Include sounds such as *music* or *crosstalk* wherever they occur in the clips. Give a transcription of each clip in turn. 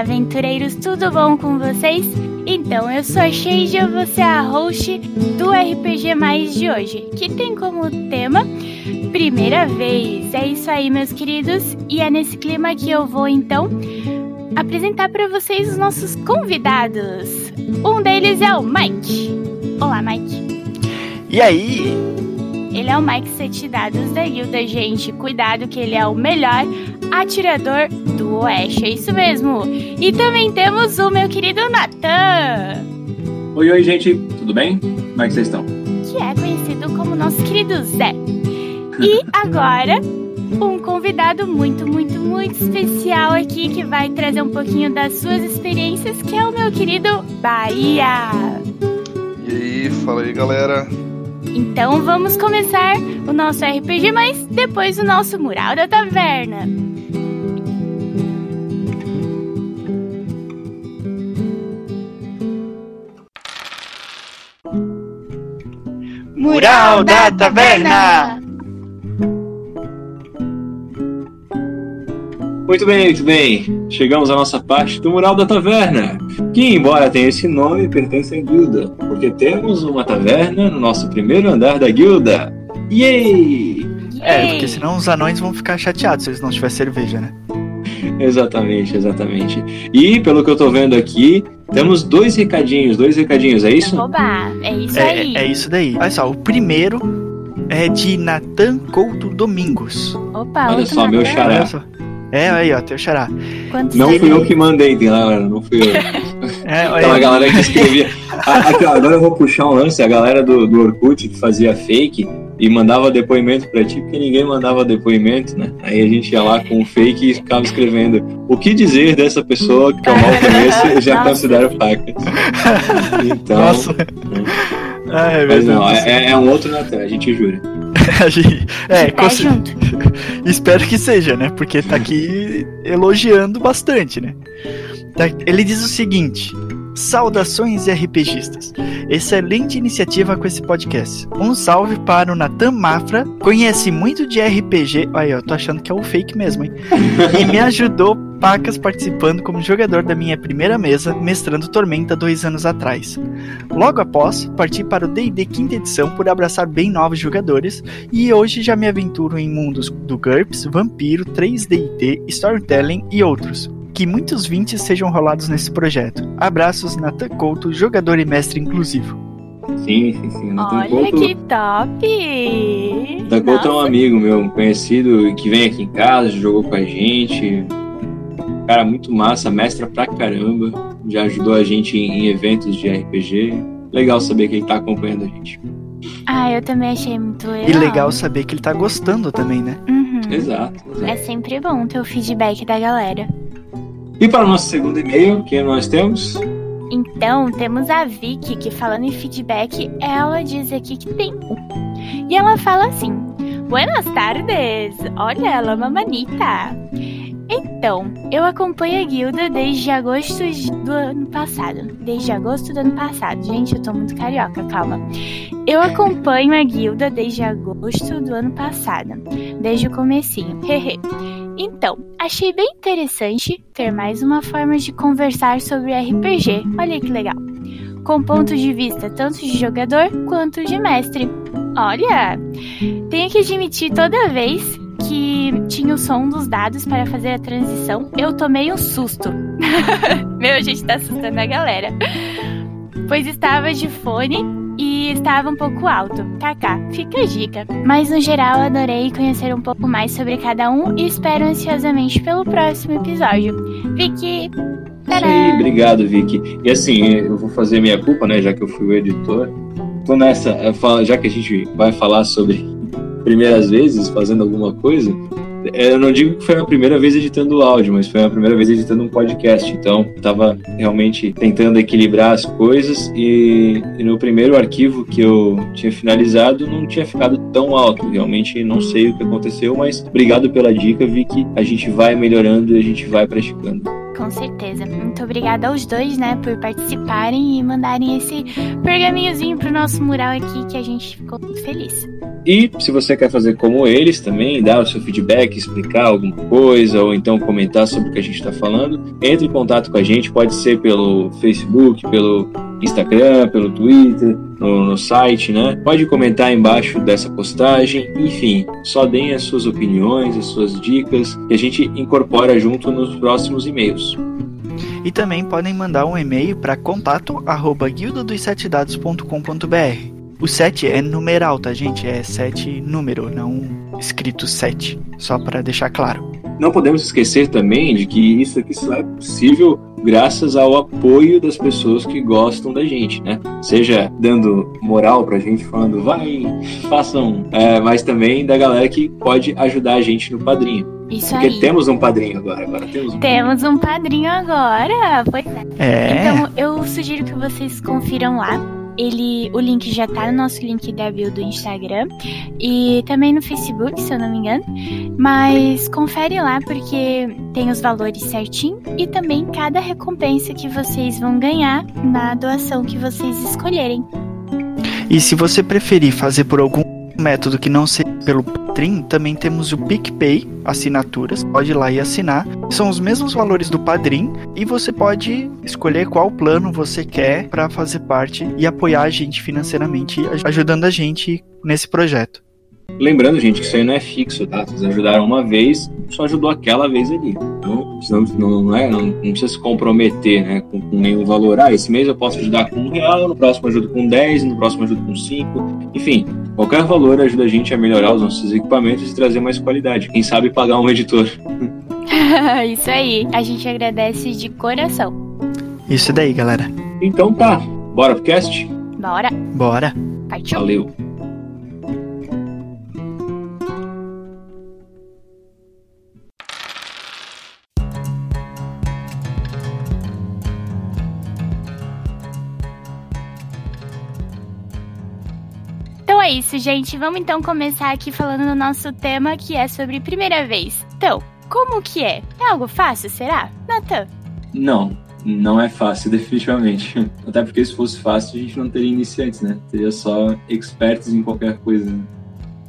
Olá, aventureiros, tudo bom com vocês? Então, eu sou a Sheija, você é a host do RPG Mais de hoje, que tem como tema Primeira Vez. É isso aí, meus queridos, e é nesse clima que eu vou então apresentar para vocês os nossos convidados. Um deles é o Mike. Olá, Mike. E aí? Ele é o Mike Sete Dados da guilda, gente. Cuidado que ele é o melhor atirador do Oeste. É isso mesmo. E também temos o meu querido Natan. Oi, oi, gente. Tudo bem? Como é que vocês estão? Que é conhecido como nosso querido Zé. E *laughs* agora, um convidado muito, muito, muito especial aqui que vai trazer um pouquinho das suas experiências, que é o meu querido Bahia. E aí, fala aí, galera. Então vamos começar o nosso RPG, mas depois o nosso mural da taverna. Mural da Taverna! Muito bem, muito bem. Chegamos à nossa parte do Mural da Taverna, que, embora tenha esse nome, pertence à guilda, porque temos uma taverna no nosso primeiro andar da guilda. Yay! É, porque senão os anões vão ficar chateados se eles não tiverem cerveja, né? *laughs* Exatamente, exatamente. E, pelo que eu tô vendo aqui, temos dois recadinhos, dois recadinhos, é isso? Oba, é isso É, aí. é isso daí. Olha só, o primeiro é de Natan Couto Domingos. Opa, Olha só, meu Natan. xará. Olha só. É, aí, ó, teu xará. Quantos Não fui eu que mandei, tem lá, galera, não fui eu. *laughs* É, olha Aquela aí. galera que escrevia. Ah, aqui, ó, agora eu vou puxar um lance, a galera do, do Orkut que fazia fake e mandava depoimento pra ti, porque ninguém mandava depoimento, né? Aí a gente ia lá com o fake e ficava escrevendo o que dizer dessa pessoa que eu mal conheço e já *laughs* Nossa. considero facas. Então, Nossa. Ai, mas meu não, Deus do céu. é, é um outro Natan, a gente jura. *laughs* A gente- É, De pé consi- junto. *laughs* espero que seja, né? Porque tá aqui elogiando bastante, né? Tá- Ele diz o seguinte: Saudações RPGistas. Excelente iniciativa com esse podcast. Um salve para o Natan Mafra. Conhece muito de RPG. Aí, eu tô achando que é o fake mesmo, hein? *laughs* E me ajudou pacas participando como jogador da minha primeira mesa, mestrando Tormenta dois anos atrás. Logo após, parti para o D&D quinta edição por abraçar bem novos jogadores e hoje já me aventuro em mundos do GURPS, Vampiro, 3D&D, Storytelling e outros. Que muitos 20 sejam rolados nesse projeto. Abraços, Natan Couto, jogador e mestre inclusivo. Sim, sim, sim. Natan Olha Couto- que top! Natan Couto é um amigo meu, um conhecido que vem aqui em casa, jogou com a gente. Cara, muito massa, mestra pra caramba. Já ajudou a gente em, em eventos de RPG. Legal saber que ele tá acompanhando a gente. Ah, eu também achei muito legal. E legal saber que ele tá gostando também, né? Uhum. Exato, exato. É sempre bom ter o feedback da galera. E para o nosso segundo e-mail, que nós temos? Então, temos a Vicky, que falando em feedback, ela diz aqui que tem um. E ela fala assim: Buenas tardes! Olha, ela é uma manita. Então, eu acompanho a guilda desde agosto do ano passado. Desde agosto do ano passado. Gente, eu tô muito carioca, calma. Eu acompanho a guilda desde agosto do ano passado. Desde o comecinho. Hehe. Então, achei bem interessante ter mais uma forma de conversar sobre RPG. Olha que legal. Com ponto de vista tanto de jogador quanto de mestre. Olha, tenho que admitir toda vez que tinha o som dos dados para fazer a transição, eu tomei um susto. *laughs* Meu, a gente tá assustando a galera. Pois estava de fone e estava um pouco alto. KK, fica a dica. Mas no geral, adorei conhecer um pouco mais sobre cada um e espero ansiosamente pelo próximo episódio. Vicky! Isso aí, obrigado, Vicky. E assim, eu vou fazer minha culpa, né? Já que eu fui o editor. Tô nessa, falo- já que a gente vai falar sobre *laughs* primeiras vezes fazendo alguma coisa, eu não digo que foi a primeira vez editando áudio, mas foi a primeira vez editando um podcast. Então, eu tava realmente tentando equilibrar as coisas e, e no primeiro arquivo que eu tinha finalizado não tinha ficado tão alto. Realmente não sei o que aconteceu, mas obrigado pela dica, Vicky. A gente vai melhorando e a gente vai praticando. Com certeza. Muito obrigada aos dois, né, por participarem e mandarem esse pergaminhozinho pro nosso mural aqui, que a gente ficou muito feliz. E se você quer fazer como eles também, dar o seu feedback, explicar alguma coisa, ou então comentar sobre o que a gente está falando, entre em contato com a gente, pode ser pelo Facebook, pelo Instagram, pelo Twitter, no, no, site, né? Pode comentar embaixo dessa postagem, enfim, só deem as suas opiniões, as suas dicas, que a gente incorpora junto nos próximos e-mails. E também podem mandar um e-mail para contato@guildados7dados.com.br. O 7 é numeral, tá, gente? É 7 número, não escrito 7. Só para deixar claro. Não podemos esquecer também de que isso aqui só é possível graças ao apoio das pessoas que gostam da gente, né? Seja dando moral pra gente, falando, vai, façam, é, mas também da galera que pode ajudar a gente no padrinho. Isso Porque aí. temos um padrinho agora, agora temos um Temos um padrinho agora, pois é. É. Então eu sugiro que vocês confiram lá. Ele, o link já tá no nosso link da bio do Instagram e também no Facebook, se eu não me engano. Mas confere lá porque tem os valores certinho e também cada recompensa que vocês vão ganhar na doação que vocês escolherem. E se você preferir fazer por algum método que não seja pelo Padrim, também temos o PicPay, assinaturas, pode ir lá e assinar. São os mesmos valores do Padrim e você pode escolher qual plano você quer para fazer parte e apoiar a gente financeiramente, ajudando a gente nesse projeto. Lembrando, gente, que isso aí não é fixo, tá? Vocês ajudaram uma vez, só ajudou aquela vez ali. Então, não, não, é, não, não precisa se comprometer né, com, com, nenhum valor. Ah, esse mês eu posso ajudar com um real, no próximo ajudo com 10, no próximo ajudo com 5. Enfim, qualquer valor ajuda a gente a melhorar os nossos equipamentos e trazer mais qualidade. Quem sabe pagar um editor. *laughs* Isso aí, a gente agradece de coração. Isso daí, galera. Então tá, bora pro cast? Bora. Bora. Partiu. Valeu. É isso, gente. Vamos então começar aqui falando do nosso tema que é sobre primeira vez. Então, como que é? É algo fácil, será? Nathan? Não, não é fácil, *laughs* definitivamente. Até porque se fosse fácil, a gente não teria iniciantes, né? Teria só experts em qualquer coisa. Né?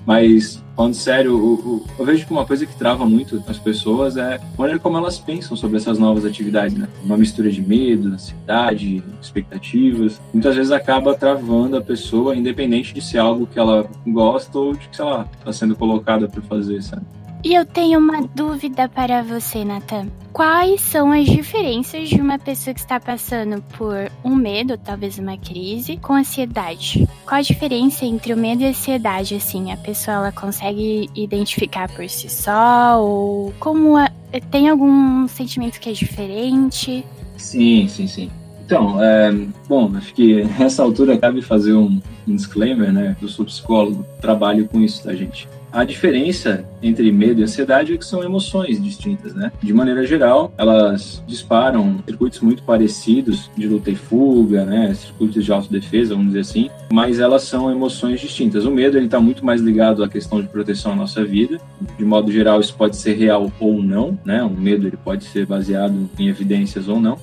Mas, falando sério, o, o, eu vejo que uma coisa que trava muito as pessoas é a maneira como elas pensam sobre essas novas atividades, né? Uma mistura de medo, ansiedade, expectativas. Muitas vezes acaba travando a pessoa, independente de ser algo que ela gosta ou de que, sei lá, está sendo colocada para fazer, sabe? E eu tenho uma dúvida para você, Nathan. Quais são as diferenças de uma pessoa que está passando por um medo, talvez uma crise, com ansiedade? Qual a diferença entre o medo e a ansiedade? Assim, a pessoa ela consegue identificar por si só ou como a... tem algum sentimento que é diferente? Sim, sim, sim. Então, é, bom, acho que *laughs* nessa altura cabe fazer um, um disclaimer, né? Eu sou psicólogo, trabalho com isso, tá, gente? A diferença entre medo e ansiedade é que são emoções distintas, né? De maneira geral, elas disparam circuitos muito parecidos de luta e fuga, né? Circuitos de autodefesa, vamos dizer assim, mas elas são emoções distintas. O medo ele está muito mais ligado à questão de proteção à nossa vida. De modo geral, isso pode ser real ou não, né? O medo ele pode ser baseado em evidências ou não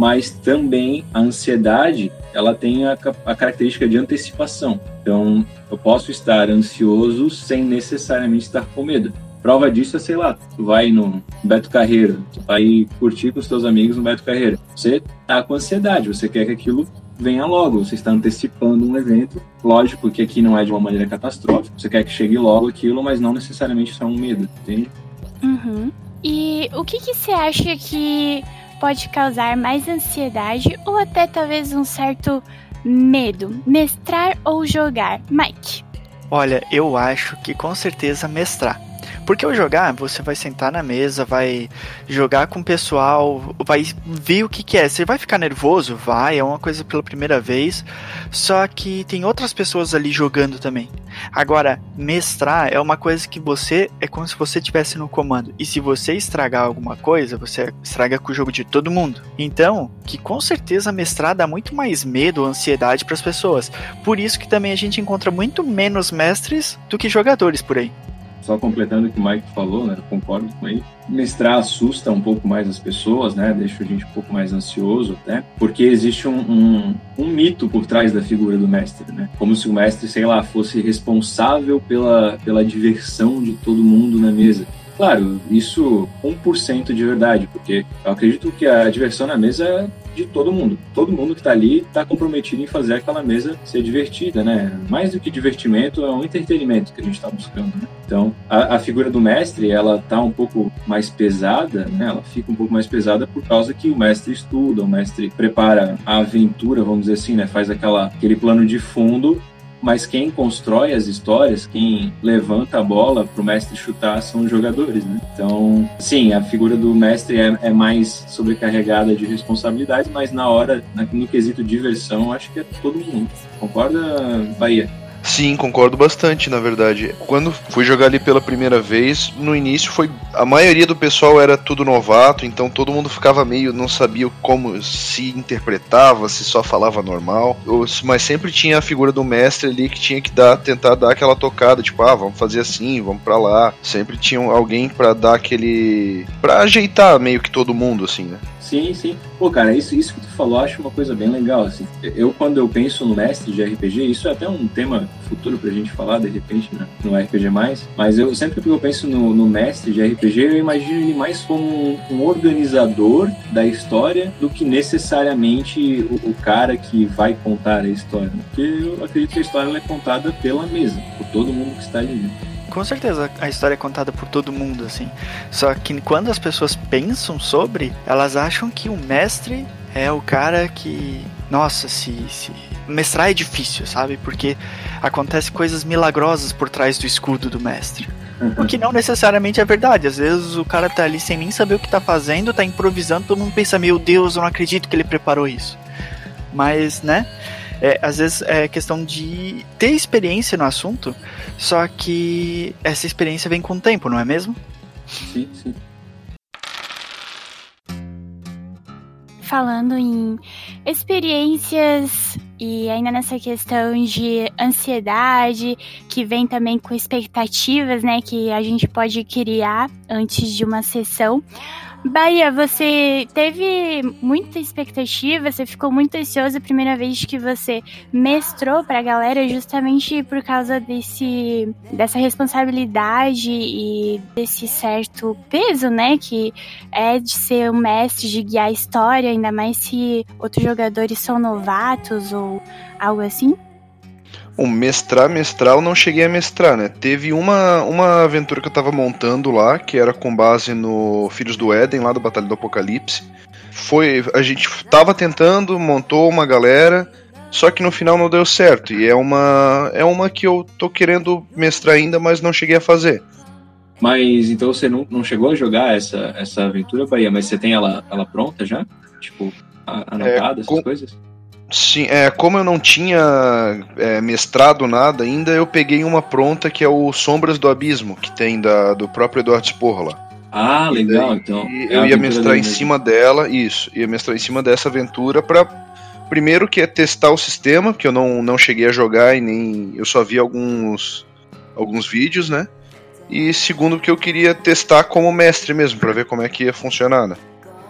mas também a ansiedade ela tem a, a, característica de antecipação. Então, eu posso estar ansioso sem necessariamente estar com medo. Prova disso é, sei lá, tu vai no Beto Carreiro, tu vai curtir com os teus amigos no Beto Carreiro. Você tá com ansiedade, você quer que aquilo venha logo, você está antecipando um evento. Lógico que aqui não é de uma maneira catastrófica, você quer que chegue logo aquilo, mas não necessariamente isso é um medo, entende? Uhum. E o que, que você acha que pode causar mais ansiedade ou até talvez um certo medo? Mestrar ou jogar? Mike. Olha, eu acho que com certeza mestrar. Porque o jogar, você vai sentar na mesa, vai jogar com o pessoal, vai ver o que, que é. Você vai ficar nervoso? Vai, é uma coisa pela primeira vez. Só que tem outras pessoas ali jogando também. Agora, mestrar é uma coisa que você é como se você estivesse no comando. E se você estragar alguma coisa, você estraga com o jogo de todo mundo. Então, que com certeza mestrar dá muito mais medo, ansiedade para as pessoas. Por isso que também a gente encontra muito menos mestres do que jogadores por aí. Só completando o que o Mike falou, né? Concordo com ele. Mestrar assusta um pouco mais as pessoas, né? Deixa a gente um pouco mais ansioso até, porque existe um, um, um mito por trás da figura do mestre, né? Como se o mestre, sei lá, fosse responsável pela, pela diversão de todo mundo na mesa. Claro, isso 1% de verdade, porque eu acredito que a diversão na mesa é de todo mundo. Todo mundo que está ali está comprometido em fazer aquela mesa ser divertida, né? Mais do que divertimento, é um entretenimento que a gente está buscando, né? Então, a, a, figura do mestre, ela tá um pouco mais pesada, né? Ela fica um pouco mais pesada por causa que o mestre estuda, o mestre prepara a aventura, vamos dizer assim, né? Faz aquela, aquele plano de fundo mas quem constrói as histórias, quem levanta a bola para o mestre chutar são os jogadores, né? Então, sim, a figura do mestre é, é mais sobrecarregada de responsabilidade, mas na hora, no quesito diversão, acho que é todo mundo. Concorda, Bahia? Sim, concordo bastante, na verdade. Quando fui jogar ali pela primeira vez, no início foi. A maioria do pessoal era tudo novato, então todo mundo ficava meio. não sabia como se interpretava, se só falava normal. Mas sempre tinha a figura do mestre ali que tinha que dar, tentar dar aquela tocada, tipo, ah, vamos fazer assim, vamos para lá. Sempre tinha alguém para dar aquele. para ajeitar meio que todo mundo, assim, né? Sim, sim. Pô, cara, isso, isso que tu falou, acho uma coisa bem legal, assim. Eu, quando eu penso no mestre de RPG, isso é até um tema futuro pra gente falar, de repente, né, no RPG+, mas eu sempre que eu penso no, no mestre de RPG, eu imagino ele mais como um, um organizador da história do que necessariamente o, o, cara que vai contar a história. Porque eu acredito que a história é contada pela mesa, por todo mundo que está ali. Né? Com certeza a história é contada por todo mundo, assim. Só que quando as pessoas pensam sobre, elas acham que o mestre é o cara que. Nossa, se. se... Mestrar é difícil, sabe? Porque acontece coisas milagrosas por trás do escudo do mestre. O que não necessariamente é verdade. Às vezes o cara tá ali sem nem saber o que tá fazendo, tá improvisando, todo mundo pensa, meu Deus, eu não acredito que ele preparou isso. Mas, né? É, às vezes é questão de ter experiência no assunto, só que essa experiência vem com o tempo, não é mesmo? Sim, sim. Falando em experiências e ainda nessa questão de ansiedade, que vem também com expectativas, né, que a gente pode criar antes de uma sessão. Bahia, você teve muita expectativa, você ficou muito ansioso a primeira vez que você mestrou para a galera, justamente por causa desse, dessa responsabilidade e desse certo peso, né, que é de ser um mestre, de guiar a história, ainda mais se outros jogadores são novatos ou algo assim? Um mestrar, mestral, eu não cheguei a mestrar, né? Teve uma, uma aventura que eu tava montando lá, que era com base no Filhos do Éden, lá do Batalha do Apocalipse. Foi, a gente tava tentando, montou uma galera, só que no final não deu certo. E é uma, é uma que eu tô querendo mestrar ainda, mas não cheguei a fazer. Mas então você não, não chegou a jogar essa, essa aventura, Bahia, mas você tem ela, ela pronta já? Tipo, anotada, é, com... essas coisas? Sim, é, como eu não tinha é, mestrado nada ainda, eu peguei uma pronta que é o Sombras do Abismo, que tem da, do próprio Eduardo Sporra Ah, legal, então. É eu ia mestrar em cima dela, isso, ia mestrar em cima dessa aventura para primeiro que é testar o sistema, que eu não, não cheguei a jogar e nem eu só vi alguns alguns vídeos, né? E segundo que eu queria testar como mestre mesmo, para ver como é que ia funcionar, né?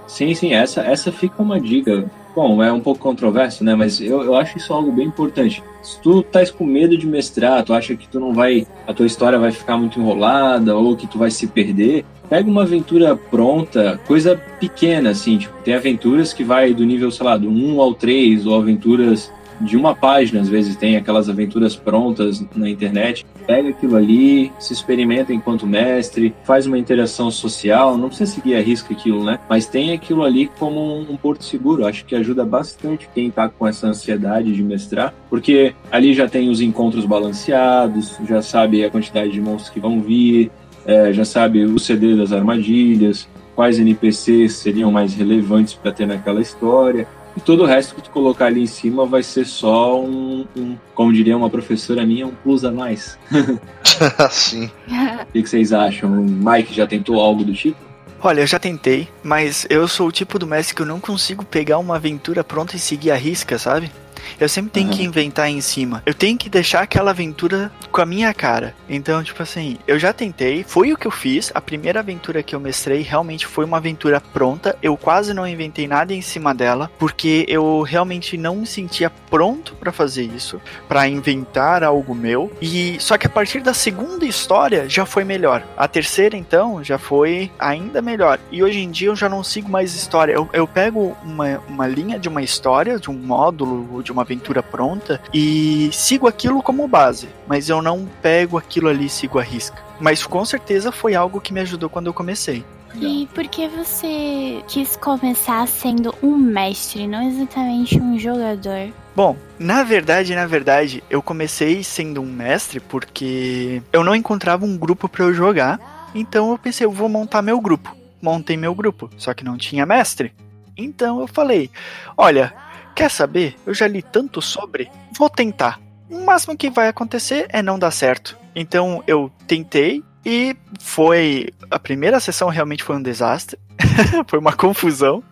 Sim, sim, essa, essa fica uma dica. Bom, é um pouco controverso, né? Mas eu, eu acho isso algo bem importante. Se tu estás com medo de mestrar, tu acha que tu não vai. a tua história vai ficar muito enrolada ou que tu vai se perder, pega uma aventura pronta, coisa pequena, assim, tipo, tem aventuras que vai do nível, sei lá, do 1 ao 3, ou aventuras de uma página, às vezes tem aquelas aventuras prontas na internet. Pega aquilo ali, se experimenta enquanto mestre, faz uma interação social, não precisa seguir a risca aquilo, né? Mas tem aquilo ali como um, porto seguro. Acho que ajuda bastante quem tá com essa ansiedade de mestrar, porque ali já tem os encontros balanceados, já sabe a quantidade de monstros que vão vir, é, já sabe o CD das armadilhas, quais NPCs seriam mais relevantes para ter naquela história. E todo o resto que tu colocar ali em cima vai ser só um, um como diria uma professora minha, um plus a mais. *laughs* *laughs* Sim. O que, que vocês acham? O Mike já tentou algo do tipo? Olha, eu já tentei, mas eu sou o tipo do mestre que eu não consigo pegar uma aventura pronta e seguir a risca, sabe? Eu sempre tenho Uhum. que inventar em cima. Eu tenho que deixar aquela aventura com a minha cara. Então, tipo assim, eu já tentei, foi o que eu fiz. A primeira aventura que eu mestrei realmente foi uma aventura pronta. Eu quase não inventei nada em cima dela, porque eu realmente não me sentia pronto pra fazer isso, pra inventar algo meu. E só que a partir da segunda história já foi melhor. A terceira, então, já foi ainda melhor. E hoje em dia eu já não sigo mais história. Eu, eu pego uma, uma linha de uma história, de um módulo, de uma aventura pronta, e sigo aquilo como base. Mas eu não pego aquilo ali e sigo a risca. Mas com certeza foi algo que me ajudou quando eu comecei. E por que você quis começar sendo um mestre, não exatamente um jogador? Bom, na verdade, na verdade, eu comecei sendo um mestre porque eu não encontrava um grupo pra eu jogar. Então eu pensei, eu vou montar meu grupo. Montei meu grupo, só que não tinha mestre. Então eu falei, olha, quer saber? Eu já li tanto sobre, vou tentar. O máximo que vai acontecer é não dar certo. Então eu tentei e foi a primeira sessão realmente foi um desastre. *laughs* foi uma confusão.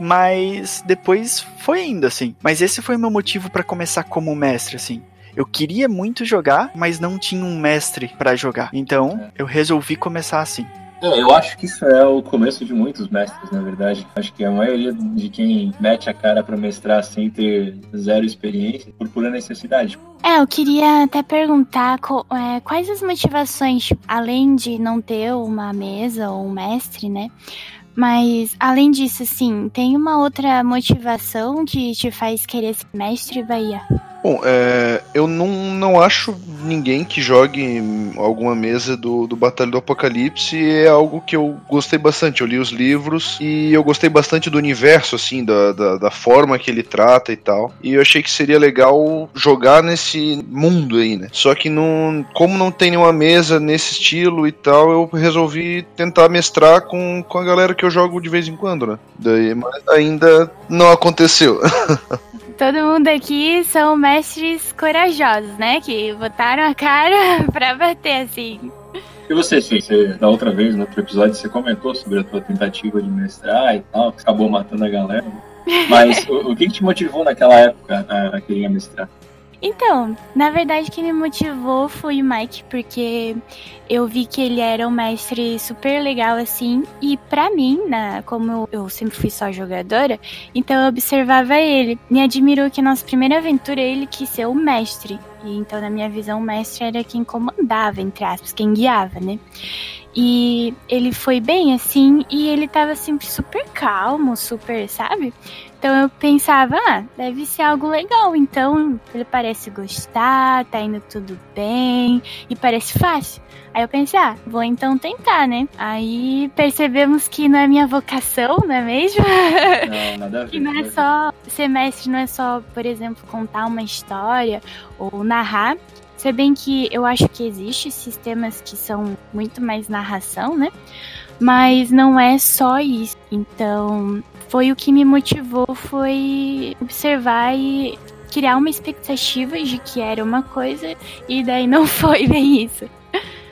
Mas depois foi indo, assim. Mas esse foi o meu motivo pra começar como mestre, assim. Eu queria muito jogar, mas não tinha um mestre pra jogar. Então, eu resolvi começar assim. É, eu acho que isso é o começo de muitos mestres, na verdade. Acho que a maioria de quem mete a cara pra mestrar sem ter zero experiência, por pura necessidade. É, eu queria até perguntar é, quais as motivações, tipo, além de não ter uma mesa ou um mestre, né? Mas, além disso, assim, tem uma outra motivação que te faz querer ser mestre, Bahia? Bom, é, eu não, não acho ninguém que jogue alguma mesa do, do Batalha do Apocalipse é algo que eu gostei bastante. Eu li os livros e eu gostei bastante do universo, assim, da, da, da forma que ele trata e tal. E eu achei que seria legal jogar nesse mundo aí, né? Só que não, como não tem nenhuma mesa nesse estilo e tal, eu resolvi tentar mestrar com, com a galera que eu jogo de vez em quando, né? Daí, mas ainda não aconteceu. *laughs* Todo mundo aqui são mestres corajosos, né? Que botaram a cara *laughs* pra bater, assim. E você, sim, você, da outra vez, no outro episódio, você comentou sobre a tua tentativa de mestrar e tal, que acabou matando a galera. Mas *laughs* o, o que, que te motivou naquela época a, a querer mestrar? Então, na verdade, quem me motivou foi o Mike, porque eu vi que ele era um mestre super legal assim, e pra mim, na, como eu, eu sempre fui só jogadora, então eu observava ele. Me admirou que na nossa primeira aventura ele quis ser o mestre. E então, na minha visão, o mestre era quem comandava, entre aspas, quem guiava, né? E ele foi bem assim, e ele tava sempre super calmo, super, sabe? Então eu pensava, ah, deve ser algo legal. Então ele parece gostar, tá indo tudo bem e parece fácil. Aí eu pensei, ah, vou então tentar, né? Aí percebemos que não é minha vocação, não é mesmo? Não, nada a *laughs* ver. Que não é só. Ser mestre não é só, por exemplo, contar uma história ou narrar. Se bem que eu acho que existe sistemas que são muito mais narração, né? Mas não é só isso. Então, foi o que me motivou foi observar e criar uma expectativa de que era uma coisa e daí não *laughs* foi bem isso.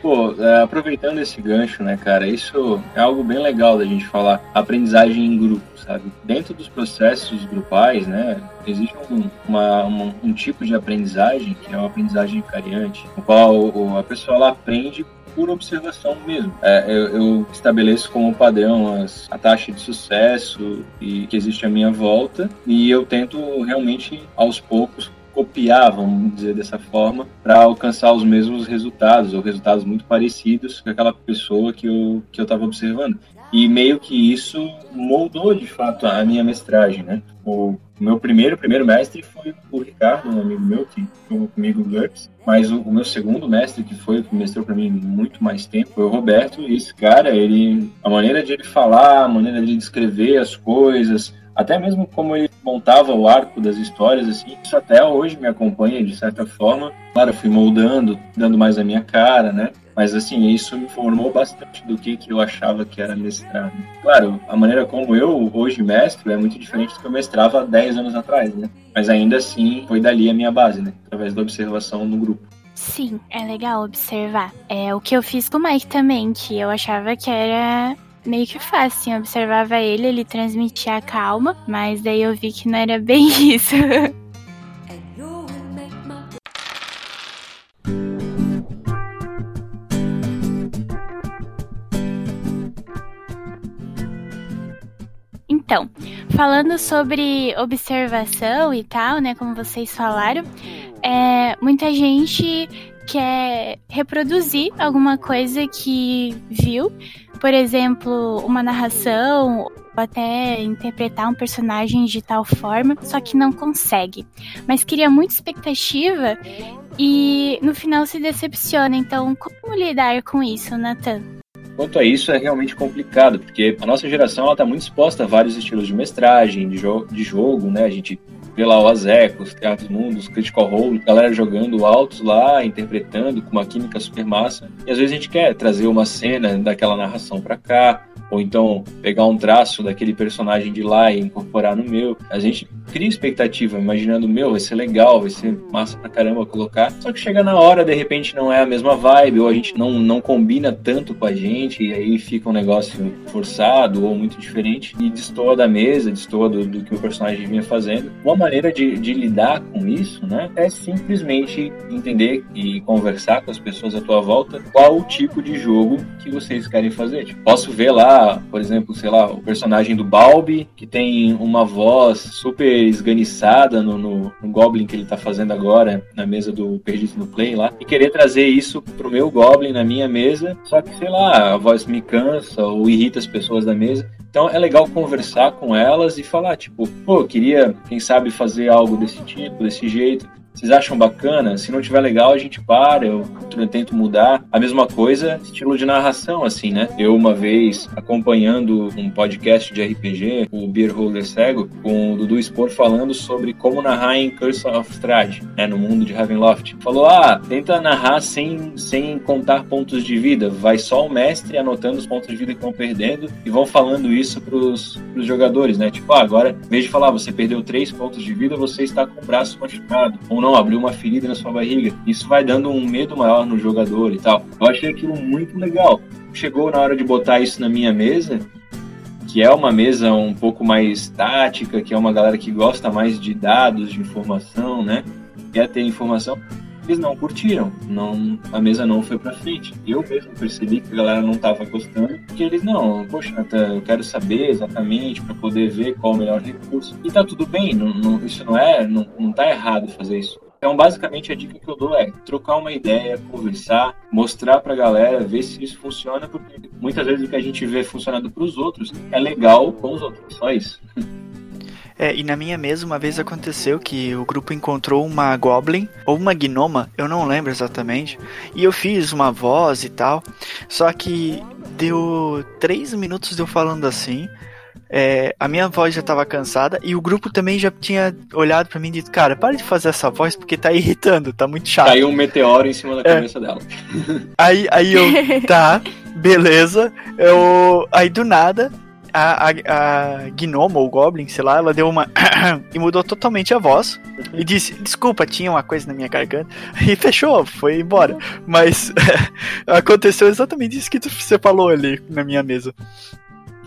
Pô, é, aproveitando esse gancho, né, cara, isso é algo bem legal da gente falar. Aprendizagem em grupo, sabe? Dentro dos processos grupais, né, existe um, uma, uma- um tipo de aprendizagem que é uma aprendizagem variante, no qual a pessoa ela aprende por observação mesmo. É, eu, eu estabeleço como padrão as- a taxa de sucesso e que existe à minha volta e eu tento realmente aos poucos copiar, vamos dizer dessa forma, para alcançar os mesmos resultados ou resultados muito parecidos com aquela pessoa que eu que eu estava observando. E meio que isso moldou de fato a minha mestragem, né? O meu primeiro primeiro mestre foi o Ricardo, um amigo meu que jogou comigo o GURPS, mas o, o meu segundo mestre, que foi que mestrou para mim muito mais tempo, foi o Roberto, e esse cara, ele a maneira de ele falar, a maneira de descrever as coisas, até mesmo como ele montava o arco das histórias, assim, isso até hoje me acompanha de certa forma. Claro, fui moldando, dando mais a minha cara, né? Mas assim, isso me formou bastante do que, que eu achava que era mestrado. Claro, a maneira como eu hoje mestro é muito diferente do que eu mestrava há 10 anos atrás, né? Mas ainda assim, foi dali a minha base, né? Através da observação no grupo. Sim, é legal observar. É o que eu fiz com o Mike também, que eu achava que era meio que fácil. assim, Eu observava ele, ele transmitia a calma, mas daí eu vi que não era bem *laughs* isso. Então, falando sobre observação e tal, né, como vocês falaram, é, muita gente quer reproduzir alguma coisa que viu, por exemplo, uma narração até interpretar um personagem de tal forma, só que não consegue. Mas cria muita expectativa e no final se decepciona. Então, como lidar com isso, Nathan? Quanto a isso, é realmente complicado, porque a nossa geração está muito exposta a vários estilos de mestragem, de, jo de jogo, né? A gente vê lá o Azeco, os Teatros Mundos, Critical Role, galera jogando altos lá, interpretando com uma química super massa. E às vezes a gente quer trazer uma cena daquela narração para cá, ou então pegar um traço daquele personagem de lá e incorporar no meu. A gente cria expectativa, imaginando, meu, vai ser legal, vai ser massa pra caramba colocar. Só que chega na hora, de repente não é a mesma vibe, ou a gente não, não combina tanto com a gente, e aí fica um negócio forçado ou muito diferente, e destoa da mesa, destoa do, do que o personagem vinha fazendo. Uma maneira de, de lidar com isso, né, é simplesmente entender e conversar com as pessoas à tua volta qual o tipo de jogo que vocês querem fazer. Tipo, posso ver lá, por exemplo, sei lá, o personagem do Balbi, que tem uma voz super esganiçada no, no, no, Goblin que ele tá fazendo agora, na mesa do Perdido no Play lá, e querer trazer isso pro meu Goblin na minha mesa, só que, sei lá, a voz me cansa ou irrita as pessoas da mesa. Então é legal conversar com elas e falar, tipo, pô, eu queria, quem sabe, fazer algo desse tipo, desse jeito. Vocês acham bacana? Se não tiver legal, a gente para, eu tento mudar. A mesma coisa, estilo de narração, assim, né? Eu, uma vez, acompanhando um podcast de RPG, o Beer Holder Cego, com o Dudu Spor falando sobre como narrar em Curse of Strahd, né? No mundo de Ravenloft. Falou, ah, tenta narrar sem, sem contar pontos de vida. Vai só o mestre anotando os pontos de vida que vão perdendo e vão falando isso pros, pros jogadores, né? Tipo, ah, agora, em vez de falar, você perdeu três pontos de vida, você está com o braço machucado. Não, abriu uma ferida na sua barriga. Isso vai dando um medo maior no jogador e tal. Eu achei aquilo muito legal. Chegou na hora de botar isso na minha mesa, que é uma mesa um pouco mais tática, que é uma galera que gosta mais de dados, de informação, né? Quer ter informação. Eles não curtiram, não, a mesa não foi pra frente. Eu mesmo percebi que a galera não tava gostando, porque eles não, poxa, eu quero saber exatamente para poder ver qual o melhor recurso. E tá tudo bem, não, não, isso não é, não, não tá errado fazer isso. Então, basicamente, a dica que eu dou é trocar uma ideia, conversar, mostrar pra galera, ver se isso funciona, porque muitas vezes o que a gente vê funcionando pros outros é legal com os outros. Só isso. *laughs* É, e na minha mesa uma vez aconteceu que o grupo encontrou uma Goblin ou uma Gnoma, eu não lembro exatamente, e eu fiz uma voz e tal, só que deu três minutos de eu falando assim, é, a minha voz já tava cansada e o grupo também já tinha olhado para mim e dito, cara, para de fazer essa voz porque tá irritando, tá muito chato. Caiu um meteoro em cima da é. cabeça dela. Aí, aí eu, *laughs* tá, beleza. Eu, aí do nada, a, a, a Gnoma ou Goblin, sei lá, ela deu uma. *coughs* e mudou totalmente a voz. E disse: Desculpa, tinha uma coisa na minha garganta. *laughs* E fechou, foi embora. Mas *laughs* aconteceu exatamente isso que você falou ali na minha mesa.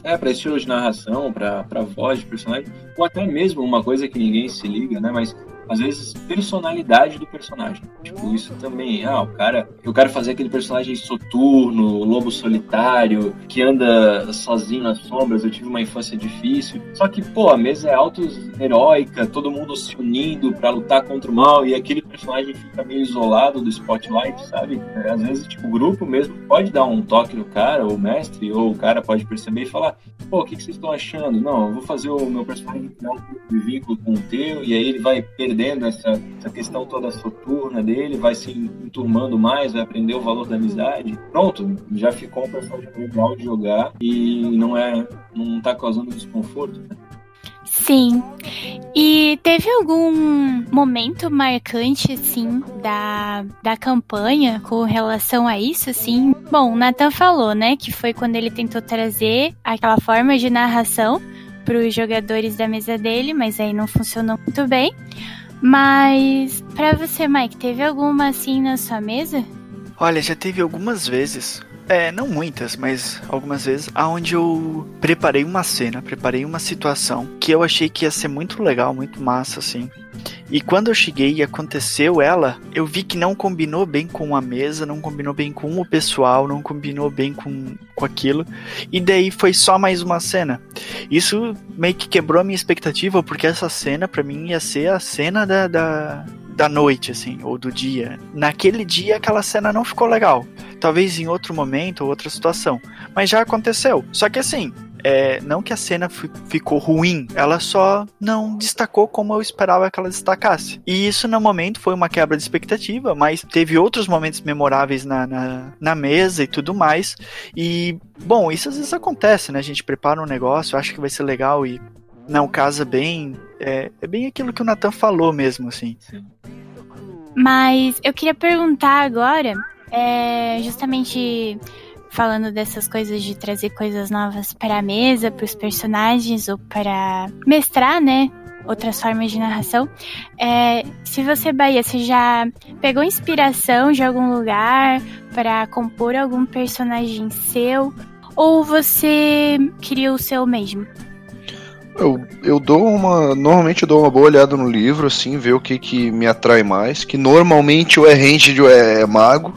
É, para estilo de narração, para voz de personagem, ou até mesmo uma coisa que ninguém se liga, né? Mas às vezes personalidade do personagem. Tipo, isso também, ah, o cara, eu quero fazer aquele personagem soturno, lobo solitário, que anda sozinho nas sombras, eu tive uma infância difícil. Só que, pô, a mesa é autos heróica, todo mundo se unindo para lutar contra o mal e aquele personagem fica meio isolado do spotlight, sabe? É, às vezes, tipo, o grupo mesmo pode dar um toque no cara, ou o mestre, ou o cara pode perceber e falar, pô, o que, que vocês estão achando? Não, eu vou fazer o meu personagem criar um vínculo com o teu, e aí ele vai perder perdendo essa, essa questão toda soturna dele, vai se enturmando mais, vai aprender o valor da amizade. Pronto, já ficou um personagem legal de jogar e não é não tá causando desconforto. Né? Sim. E teve algum momento marcante, assim, da, da campanha com relação a isso, assim? Bom, o Nathan falou, né, que foi quando ele tentou trazer aquela forma de narração para os jogadores da mesa dele, mas aí não funcionou muito bem. Mas para você, Mike, teve alguma assim na sua mesa? Olha, já teve algumas vezes. É, não muitas, mas algumas vezes, aonde eu preparei uma cena, preparei uma situação que eu achei que ia ser muito legal, muito massa, assim. E quando eu cheguei e aconteceu ela, eu vi que não combinou bem com a mesa, não combinou bem com o pessoal, não combinou bem com, com aquilo. E daí foi só mais uma cena. Isso meio que quebrou a minha expectativa, porque essa cena para mim ia ser a cena da, da, da noite, assim, ou do dia. Naquele dia aquela cena não ficou legal. Talvez em outro momento ou outra situação. Mas já aconteceu. Só que assim, é, não que a cena ficou ruim, ela só não destacou como eu esperava que ela destacasse. E isso no momento foi uma quebra de expectativa, mas teve outros momentos memoráveis na, na, na mesa e tudo mais. E, bom, isso às vezes acontece, né? A gente prepara um negócio, acha que vai ser legal e não casa bem. É, é bem aquilo que o Nathan falou mesmo, assim. Mas eu queria perguntar agora, é, justamente falando dessas coisas de trazer coisas novas para a mesa, para os personagens ou para mestrar, né? Outras formas de narração. É, se você, Bahia, você já pegou inspiração de algum lugar para compor algum personagem seu? Ou você cria o seu mesmo? Eu, eu dou uma. Normalmente eu dou uma boa olhada no livro, assim, ver o que, que me atrai mais. Que normalmente o errante é, é mago.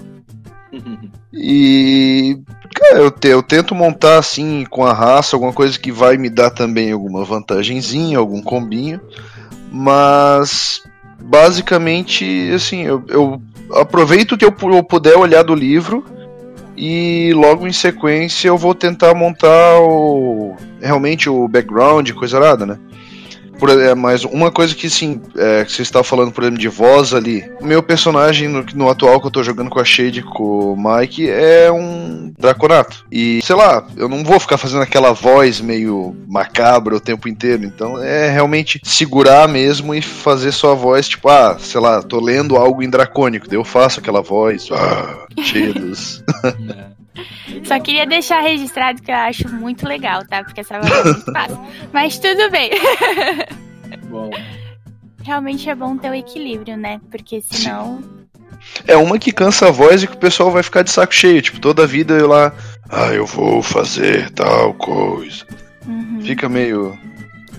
*laughs* E. Cara, eu, te, eu tento montar assim com a raça alguma coisa que vai me dar também alguma vantagenzinha, algum combinho. Mas basicamente, assim, eu, eu aproveito que eu, eu puder olhar do livro e logo em sequência eu vou tentar montar o realmente o background, coisa nada, né? Por, é, mas uma coisa que sim, é, que você está falando, por exemplo, de voz ali. Meu personagem no, no, atual que eu tô jogando com a Shade, com o Mike, é um Draconato. E, sei lá, eu não vou ficar fazendo aquela voz meio macabra o tempo inteiro. Então é realmente segurar mesmo e fazer sua voz, tipo, ah, sei lá, tô lendo algo em dracônico. Daí eu faço aquela voz, ah, cheia. *laughs* Só queria deixar registrado que eu acho muito legal, tá? Porque essa voz é muito fácil. Mas tudo bem. *laughs* Bom. Realmente é bom ter o equilíbrio, né? Porque senão. É uma que cansa a voz e que o pessoal vai ficar de saco cheio. Tipo, toda a vida eu lá. Ah, eu vou fazer tal coisa. Uhum. Fica meio.